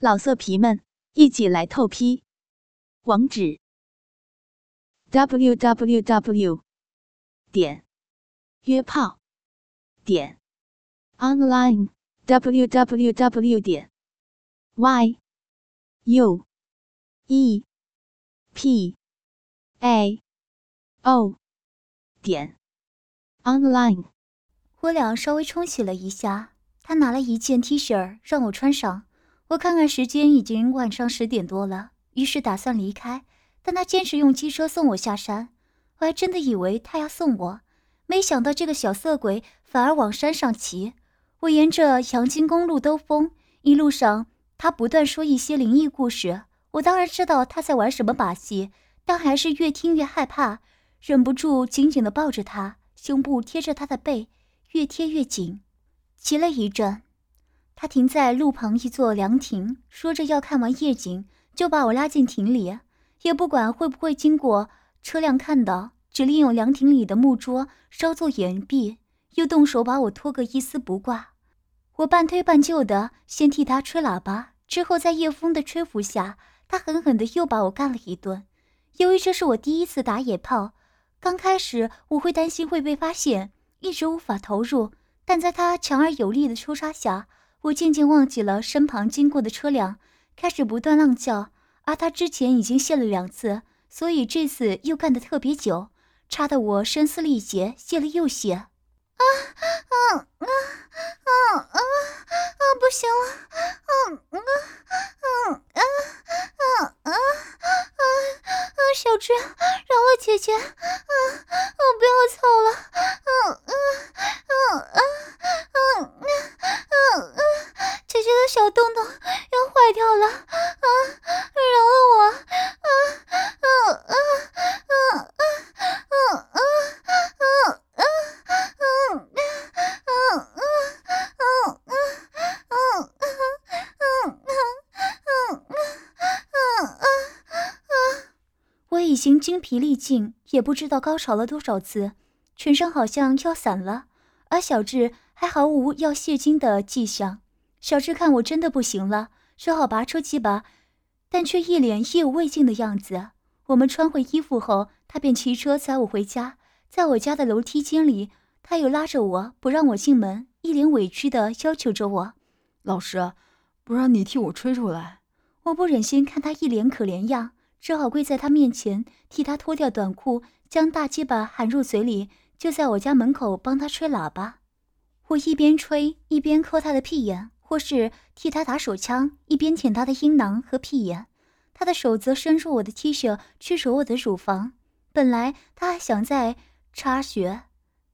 老色皮们，一起来透批！网址：w w w 点约炮点 online w w w 点 y u e p a o 点 online。我俩稍微冲洗了一下，他拿了一件 T 恤让我穿上。我看看时间，已经晚上十点多了，于是打算离开，但他坚持用机车送我下山。我还真的以为他要送我，没想到这个小色鬼反而往山上骑。我沿着阳金公路兜风，一路上他不断说一些灵异故事。我当然知道他在玩什么把戏，但还是越听越害怕，忍不住紧紧地抱着他，胸部贴着他的背，越贴越紧。骑了一阵。他停在路旁一座凉亭，说着要看完夜景，就把我拉进亭里，也不管会不会经过车辆看到，只利用凉亭里的木桌稍作掩蔽，又动手把我拖个一丝不挂。我半推半就的先替他吹喇叭，之后在夜风的吹拂下，他狠狠的又把我干了一顿。由于这是我第一次打野炮，刚开始我会担心会被发现，一直无法投入，但在他强而有力的抽插下。我渐渐忘记了身旁经过的车辆，开始不断浪叫。而他之前已经泄了两次，所以这次又干得特别久，差得我声嘶力竭，泄了又泄。啊啊啊啊啊啊！不行了！啊啊啊啊啊啊啊！小智，饶了姐姐！啊啊！不要操了！啊啊啊啊啊啊啊！姐姐的小洞洞要坏掉了啊！精疲力尽，也不知道高潮了多少次，全身好像要散了，而小智还毫无要泄精的迹象。小智看我真的不行了，只好拔出鸡巴，但却一脸意犹未尽的样子。我们穿回衣服后，他便骑车载我回家。在我家的楼梯间里，他又拉着我不让我进门，一脸委屈的要求着我：“老师，不让你替我吹出来。”我不忍心看他一脸可怜样，只好跪在他面前，替他脱掉短裤，将大鸡巴含入嘴里，就在我家门口帮他吹喇叭。我一边吹一边抠他的屁眼。或是替他打手枪，一边舔他的阴囊和屁眼，他的手则伸入我的 T 恤去揉我的乳房。本来他还想再插穴，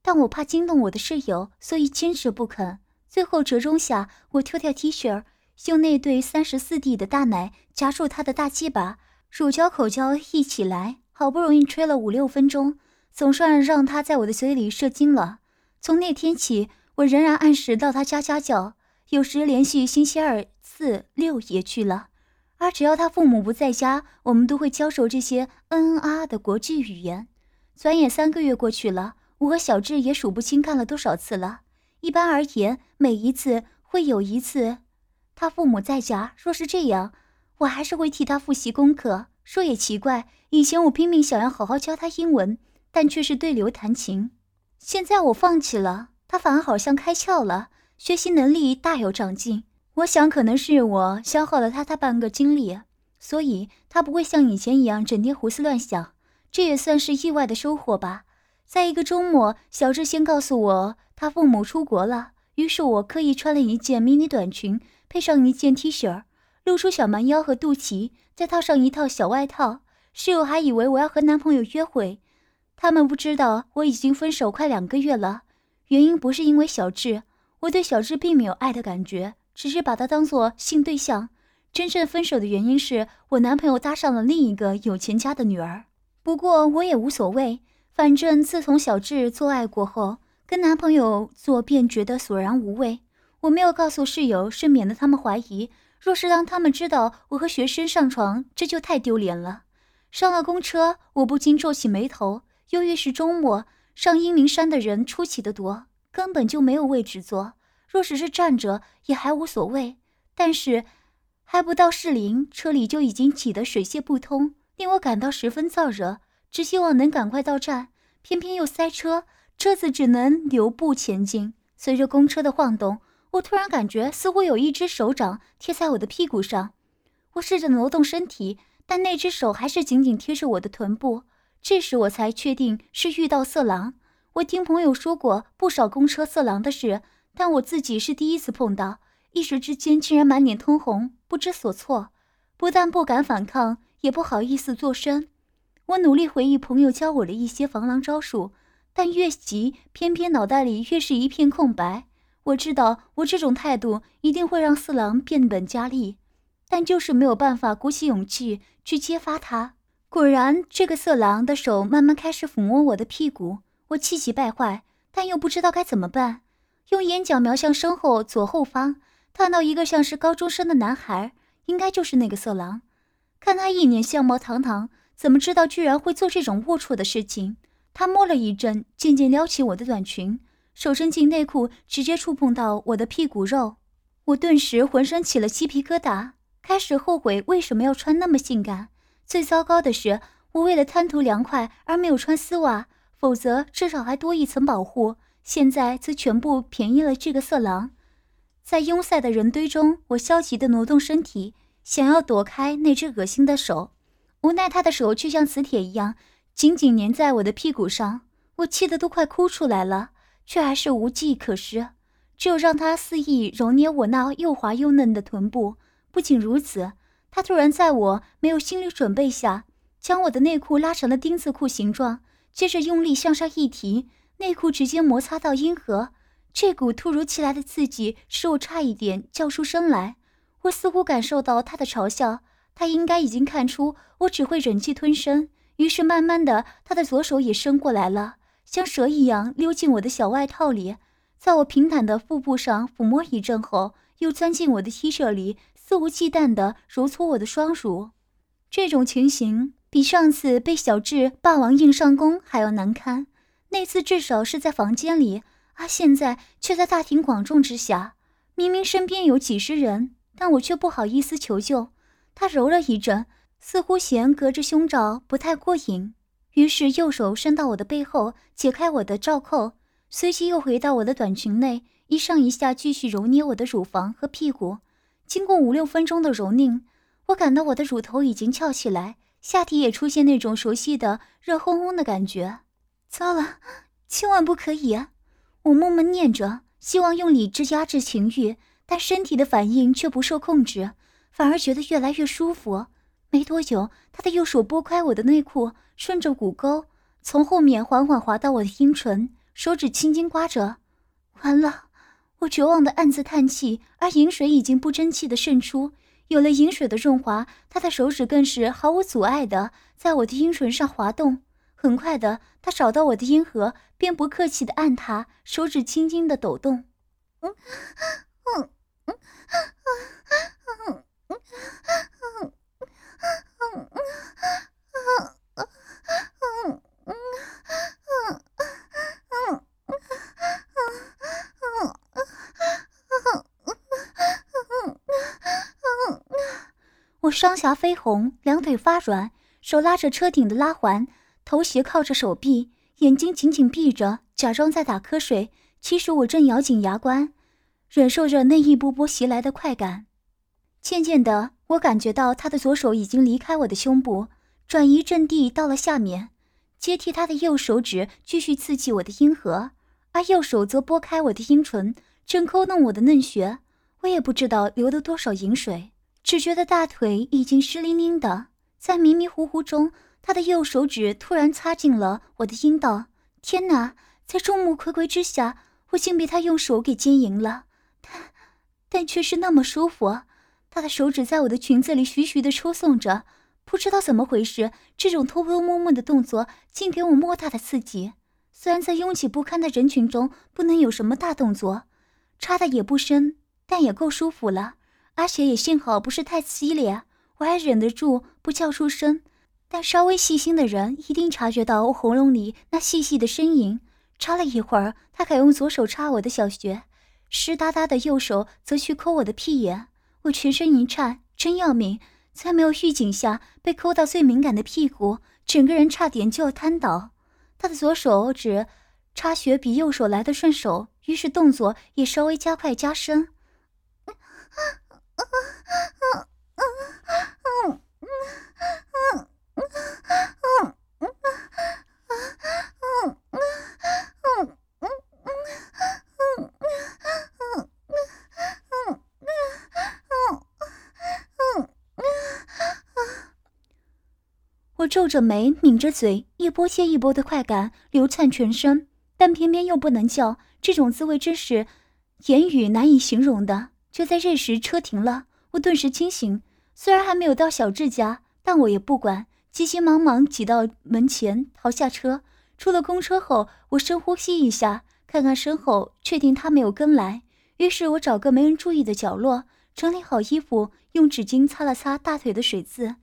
但我怕惊动我的室友，所以坚持不肯。最后折中下，我脱掉 T 恤，用那对三十四 D 的大奶夹住他的大鸡巴，乳胶口胶一起来，好不容易吹了五六分钟，总算让他在我的嘴里射精了。从那天起，我仍然按时到他家家教。有时连续星期二、四、六也去了，而只要他父母不在家，我们都会教授这些嗯嗯啊的国际语言。转眼三个月过去了，我和小智也数不清干了多少次了。一般而言，每一次会有一次他父母在家。若是这样，我还是会替他复习功课。说也奇怪，以前我拼命想要好好教他英文，但却是对牛弹琴。现在我放弃了，他反而好像开窍了。学习能力大有长进，我想可能是我消耗了他大半个精力，所以他不会像以前一样整天胡思乱想。这也算是意外的收获吧。在一个周末，小智先告诉我他父母出国了，于是我刻意穿了一件迷你短裙，配上一件 T 恤，露出小蛮腰和肚脐，再套上一套小外套。室友还以为我要和男朋友约会，他们不知道我已经分手快两个月了，原因不是因为小智。我对小智并没有爱的感觉，只是把他当做性对象。真正分手的原因是我男朋友搭上了另一个有钱家的女儿。不过我也无所谓，反正自从小智做爱过后，跟男朋友做便觉得索然无味。我没有告诉室友，是免得他们怀疑。若是让他们知道我和学生上床，这就太丢脸了。上了公车，我不禁皱起眉头。由于是周末，上阴明山的人出奇的多。根本就没有位置坐，若只是站着也还无所谓。但是，还不到士林，车里就已经挤得水泄不通，令我感到十分燥热。只希望能赶快到站，偏偏又塞车，车子只能留步前进。随着公车的晃动，我突然感觉似乎有一只手掌贴在我的屁股上。我试着挪动身体，但那只手还是紧紧贴着我的臀部。这时我才确定是遇到色狼。我听朋友说过不少公车色狼的事，但我自己是第一次碰到，一时之间竟然满脸通红，不知所措。不但不敢反抗，也不好意思作声。我努力回忆朋友教我的一些防狼招数，但越急，偏偏脑袋里越是一片空白。我知道我这种态度一定会让四郎变本加厉，但就是没有办法鼓起勇气去揭发他。果然，这个色狼的手慢慢开始抚摸我的屁股，我气急败坏，但又不知道该怎么办。用眼角瞄向身后左后方，看到一个像是高中生的男孩，应该就是那个色狼。看他一脸相貌堂堂。怎么知道居然会做这种龌龊的事情？他摸了一阵，渐渐撩起我的短裙，手伸进内裤，直接触碰到我的屁股肉。我顿时浑身起了鸡皮疙瘩，开始后悔为什么要穿那么性感。最糟糕的是，我为了贪图凉快而没有穿丝袜，否则至少还多一层保护。现在则全部便宜了这个色狼。在拥塞的人堆中，我消极地挪动身体，想要躲开那只恶心的手。无奈他的手却像磁铁一样紧紧粘在我的屁股上，我气得都快哭出来了，却还是无计可施，只有让他肆意揉捏我那又滑又嫩的臀部。不仅如此，他突然在我没有心理准备下，将我的内裤拉成了丁字裤形状，接着用力向上一提，内裤直接摩擦到阴核。这股突如其来的刺激使我差一点叫出声来，我似乎感受到他的嘲笑。他应该已经看出我只会忍气吞声，于是慢慢的，他的左手也伸过来了，像蛇一样溜进我的小外套里，在我平坦的腹部上抚摸一阵后，又钻进我的 T 恤里，肆无忌惮地揉搓我的双乳。这种情形比上次被小智霸王硬上弓还要难堪。那次至少是在房间里，而现在却在大庭广众之下。明明身边有几十人，但我却不好意思求救。他揉了一阵，似乎嫌隔着胸罩不太过瘾，于是右手伸到我的背后，解开我的罩扣，随即又回到我的短裙内，一上一下继续揉捏我的乳房和屁股。经过五六分钟的揉拧，我感到我的乳头已经翘起来，下体也出现那种熟悉的热烘烘的感觉。糟了，千万不可以啊！我默默念着，希望用理智压制情欲，但身体的反应却不受控制。反而觉得越来越舒服。没多久，他的右手拨开我的内裤，顺着骨沟从后面缓缓滑到我的阴唇，手指轻轻刮着。完了，我绝望的暗自叹气。而饮水已经不争气的渗出，有了饮水的润滑，他的手指更是毫无阻碍的在我的阴唇上滑动。很快的，他找到我的阴核，便不客气的按它，手指轻轻的抖动。嗯，嗯，嗯，嗯，嗯。我双颊绯红，两腿发软，手拉着车顶的拉环，头斜靠着手臂，眼睛紧紧闭着，假装在打瞌睡。其实我正咬紧牙关，忍受着那一波波袭来的快感。渐渐的，我感觉到他的左手已经离开我的胸部，转移阵地到了下面，接替他的右手指继续刺激我的阴核，而右手则拨开我的阴唇，正抠弄我的嫩穴。我也不知道流了多少饮水，只觉得大腿已经湿淋淋的。在迷迷糊糊中，他的右手指突然插进了我的阴道。天哪！在众目睽睽之下，我竟被他用手给奸淫了，但但却是那么舒服。他的手指在我的裙子里徐徐地抽送着，不知道怎么回事，这种偷偷摸摸的动作竟给我莫大的刺激。虽然在拥挤不堪的人群中不能有什么大动作，插的也不深，但也够舒服了。而且也幸好不是太激烈，我还忍得住不叫出声。但稍微细心的人一定察觉到我喉咙里那细细的呻吟。插了一会儿，他改用左手插我的小穴，湿哒哒的右手则去抠我的屁眼。我全身一颤，真要命！在没有预警下被抠到最敏感的屁股，整个人差点就要瘫倒。他的左手指插穴比右手来的顺手，于是动作也稍微加快加深。我皱着眉，抿着嘴，一波接一波的快感流窜全身，但偏偏又不能叫，这种滋味真是言语难以形容的。就在这时，车停了，我顿时清醒。虽然还没有到小智家，但我也不管，急急忙忙挤到门前，逃下车。出了公车后，我深呼吸一下，看看身后，确定他没有跟来。于是我找个没人注意的角落，整理好衣服，用纸巾擦了擦大腿的水渍。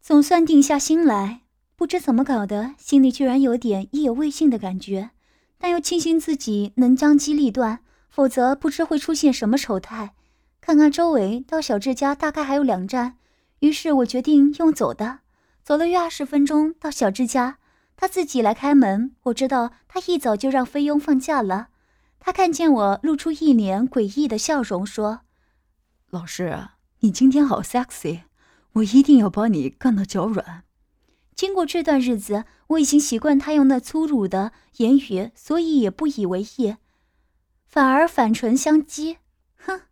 总算定下心来，不知怎么搞的，心里居然有点意犹未尽的感觉，但又庆幸自己能将机立断，否则不知会出现什么丑态。看看周围，到小智家大概还有两站，于是我决定用走的。走了约二十分钟，到小智家，他自己来开门。我知道他一早就让菲佣放假了。他看见我，露出一脸诡异的笑容，说：“老师，你今天好 sexy。”我一定要把你干到脚软。经过这段日子，我已经习惯他用那粗鲁的言语，所以也不以为意，反而反唇相讥：“哼，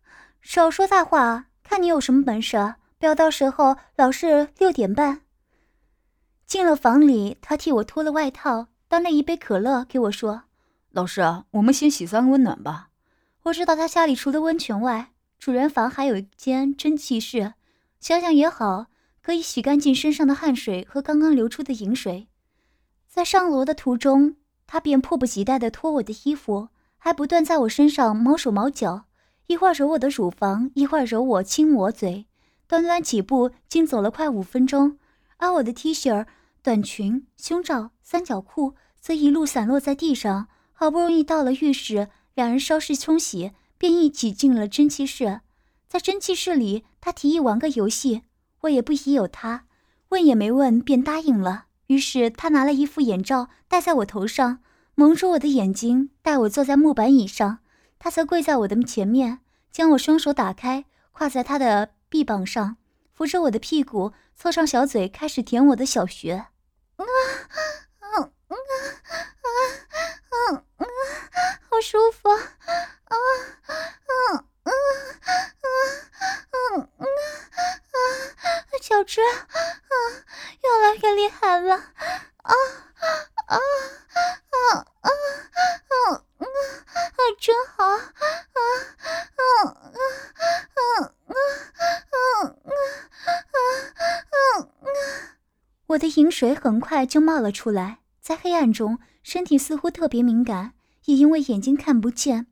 少说大话，看你有什么本事！不要到时候老是六点半。”进了房里，他替我脱了外套，端了一杯可乐给我说：“老师，我们先洗三温暖吧。”我知道他家里除了温泉外，主人房还有一间蒸汽室。想想也好，可以洗干净身上的汗水和刚刚流出的饮水。在上楼的途中，他便迫不及待地脱我的衣服，还不断在我身上毛手毛脚，一会儿揉我的乳房，一会儿揉我亲我嘴。短短几步，竟走了快五分钟。而我的 T 恤、短裙、胸罩、三角裤则一路散落在地上。好不容易到了浴室，两人稍事冲洗，便一起进了蒸汽室。在蒸汽室里，他提议玩个游戏，我也不疑有他，问也没问便答应了。于是他拿了一副眼罩戴在我头上，蒙住我的眼睛，带我坐在木板椅上。他则跪在我的前面，将我双手打开，跨在他的臂膀上，扶着我的屁股，凑上小嘴，开始舔我的小穴。啊啊啊啊啊啊！好舒服啊啊啊！嗯嗯啊，小芝啊，越来越厉害了啊啊啊啊啊啊啊！真好啊啊啊啊啊啊啊啊啊！我的饮水很快就冒了出来，在黑暗中，身体似乎特别敏感，也因为眼睛看不见，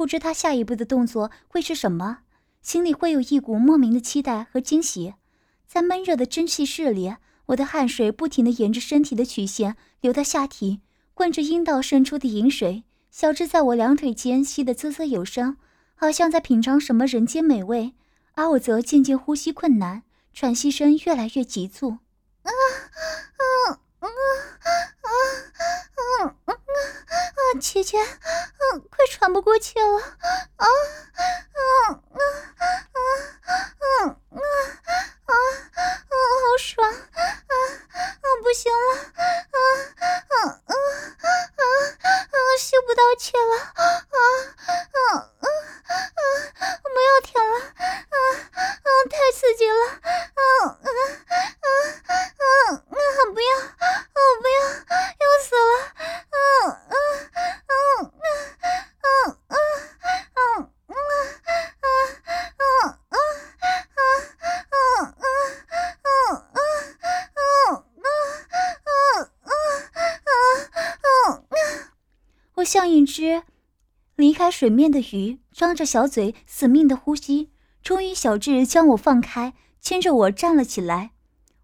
不知他下一步的动作会是什么。心里会有一股莫名的期待和惊喜，在闷热的蒸汽室里，我的汗水不停地沿着身体的曲线流到下体，灌着阴道渗出的饮水。小智在我两腿间吸得啧啧有声，好像在品尝什么人间美味，而我则渐渐呼吸困难，喘息声越来越急促。啊啊啊啊啊啊啊！姐姐，喘不过气了，啊。像一只离开水面的鱼，张着小嘴，死命的呼吸。终于，小智将我放开，牵着我站了起来。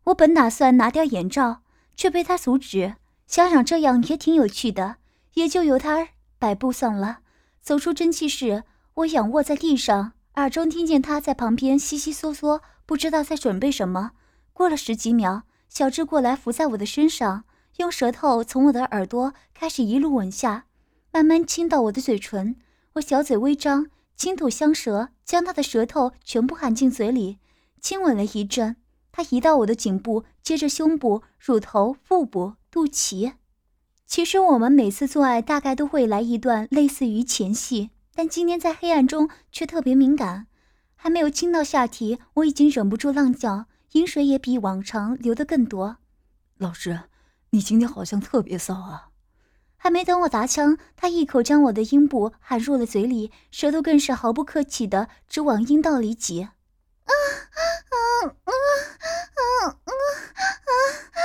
我本打算拿掉眼罩，却被他阻止。想想这样也挺有趣的，也就由他摆布算了。走出蒸汽室，我仰卧在地上，耳中听见他在旁边悉悉嗦嗦不知道在准备什么。过了十几秒，小智过来伏在我的身上，用舌头从我的耳朵开始一路吻下，慢慢亲到我的嘴唇。我小嘴微张，轻吐香舌，将他的舌头全部含进嘴里，亲吻了一阵。他移到我的颈部，接着胸部、乳头、腹部、肚脐。其实我们每次做爱大概都会来一段类似于前戏，但今天在黑暗中却特别敏感。还没有亲到下体，我已经忍不住浪叫，饮水也比往常流的更多。老师，你今天好像特别骚啊！还没等我砸枪，他一口将我的阴部含入了嘴里，舌头更是毫不客气的直往阴道里挤。啊啊啊啊啊啊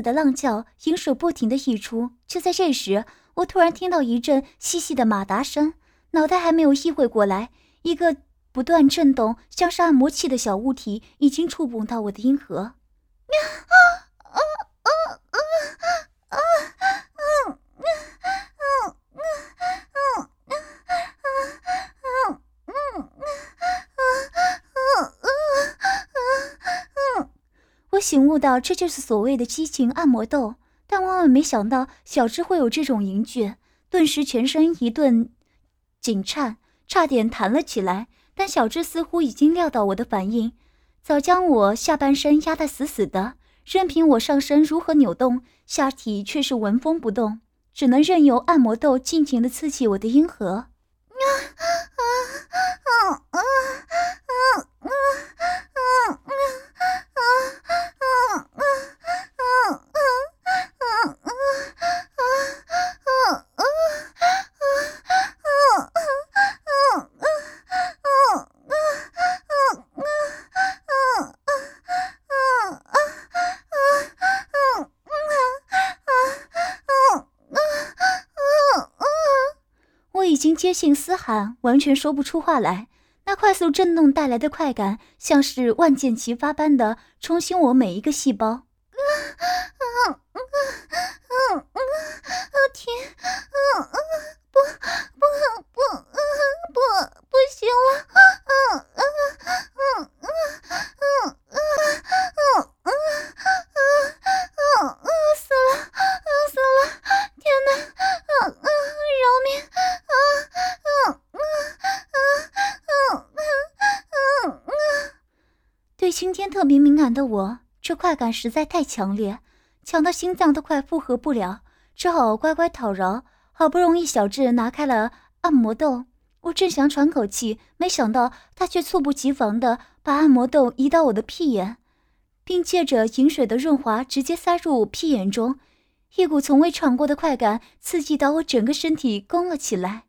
的浪叫，饮水不停的溢出。就在这时。我突然听到一阵细细的马达声，脑袋还没有意会过来，一个不断震动、像是按摩器的小物体已经触碰到我的阴核。醒悟到，这就是所谓的激情按摩豆。但万万没想到，小智会有这种淫具，顿时全身一顿紧颤，差点弹了起来。但小智似乎已经料到我的反应，早将我下半身压得死死的，任凭我上身如何扭动，下体却是纹风不动，只能任由按摩豆尽情地刺激我的阴核。已经接近嘶喊，完全说不出话来。那快速震动带来的快感，像是万箭齐发般的冲醒我每一个细胞。特别敏感的我，这快感实在太强烈，强到心脏都快负荷不了，只好乖乖讨饶。好不容易，小智拿开了按摩豆，我正想喘口气，没想到他却猝不及防地把按摩豆移到我的屁眼，并借着饮水的润滑，直接塞入屁眼中。一股从未尝过的快感刺激到我整个身体弓了起来。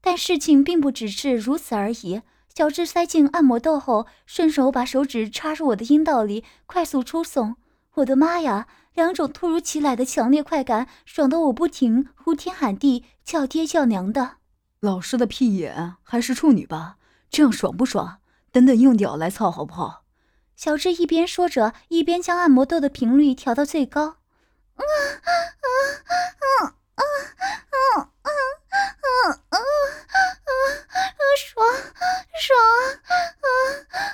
但事情并不只是如此而已。小智塞进按摩豆后，顺手把手指插入我的阴道里，快速出送。我的妈呀！两种突如其来的强烈快感，爽得我不停呼天喊地，叫爹叫娘的。老师的屁眼还是处女吧？这样爽不爽？等等用屌来操好不好？小智一边说着，一边将按摩豆的频率调到最高。啊啊啊啊啊啊！啊啊啊！爽爽啊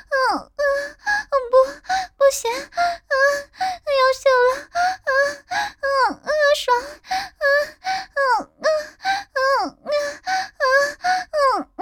啊啊！不不行啊！要笑了啊啊啊！爽啊啊啊啊啊啊！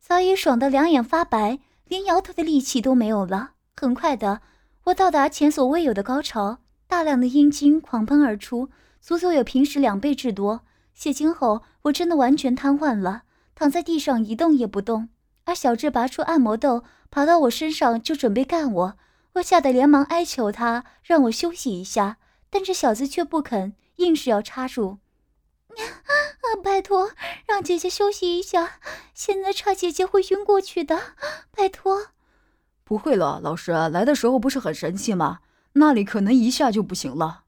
早已爽得两眼发白，连摇头的力气都没有了。很快的，我到达前所未有的高潮，大量的阴茎狂喷而出，足足有平时两倍之多。泄精后，我真的完全瘫痪了，躺在地上一动也不动。而小智拔出按摩豆，爬到我身上就准备干我，我吓得连忙哀求他让我休息一下，但这小子却不肯，硬是要插入。啊，拜托，让姐姐休息一下，现在差姐姐会晕过去的，拜托。不会了，老师来的时候不是很神气吗？那里可能一下就不行了。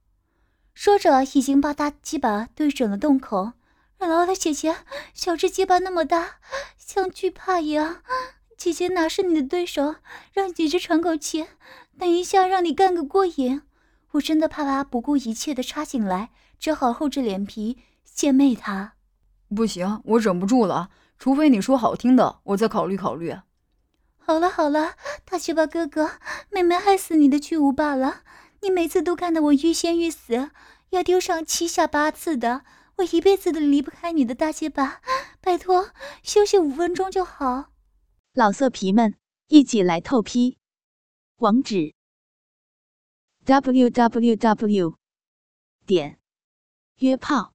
说着，已经把大鸡巴对准了洞口。饶了姐姐，小只鸡巴那么大，像惧怕一样。姐姐哪是你的对手？让姐姐喘口气，等一下让你干个过瘾。我真的怕他不顾一切的插进来，只好厚着脸皮献媚他。不行，我忍不住了，除非你说好听的，我再考虑考虑。好了好了，大鸡巴哥哥，妹妹害死你的巨无霸了。你每次都看得我欲仙欲死，要丢上七下八次的。我一辈子都离不开你的大鸡巴，拜托，休息五分钟就好。老色皮们，一起来透批，网址：w w w. 点约炮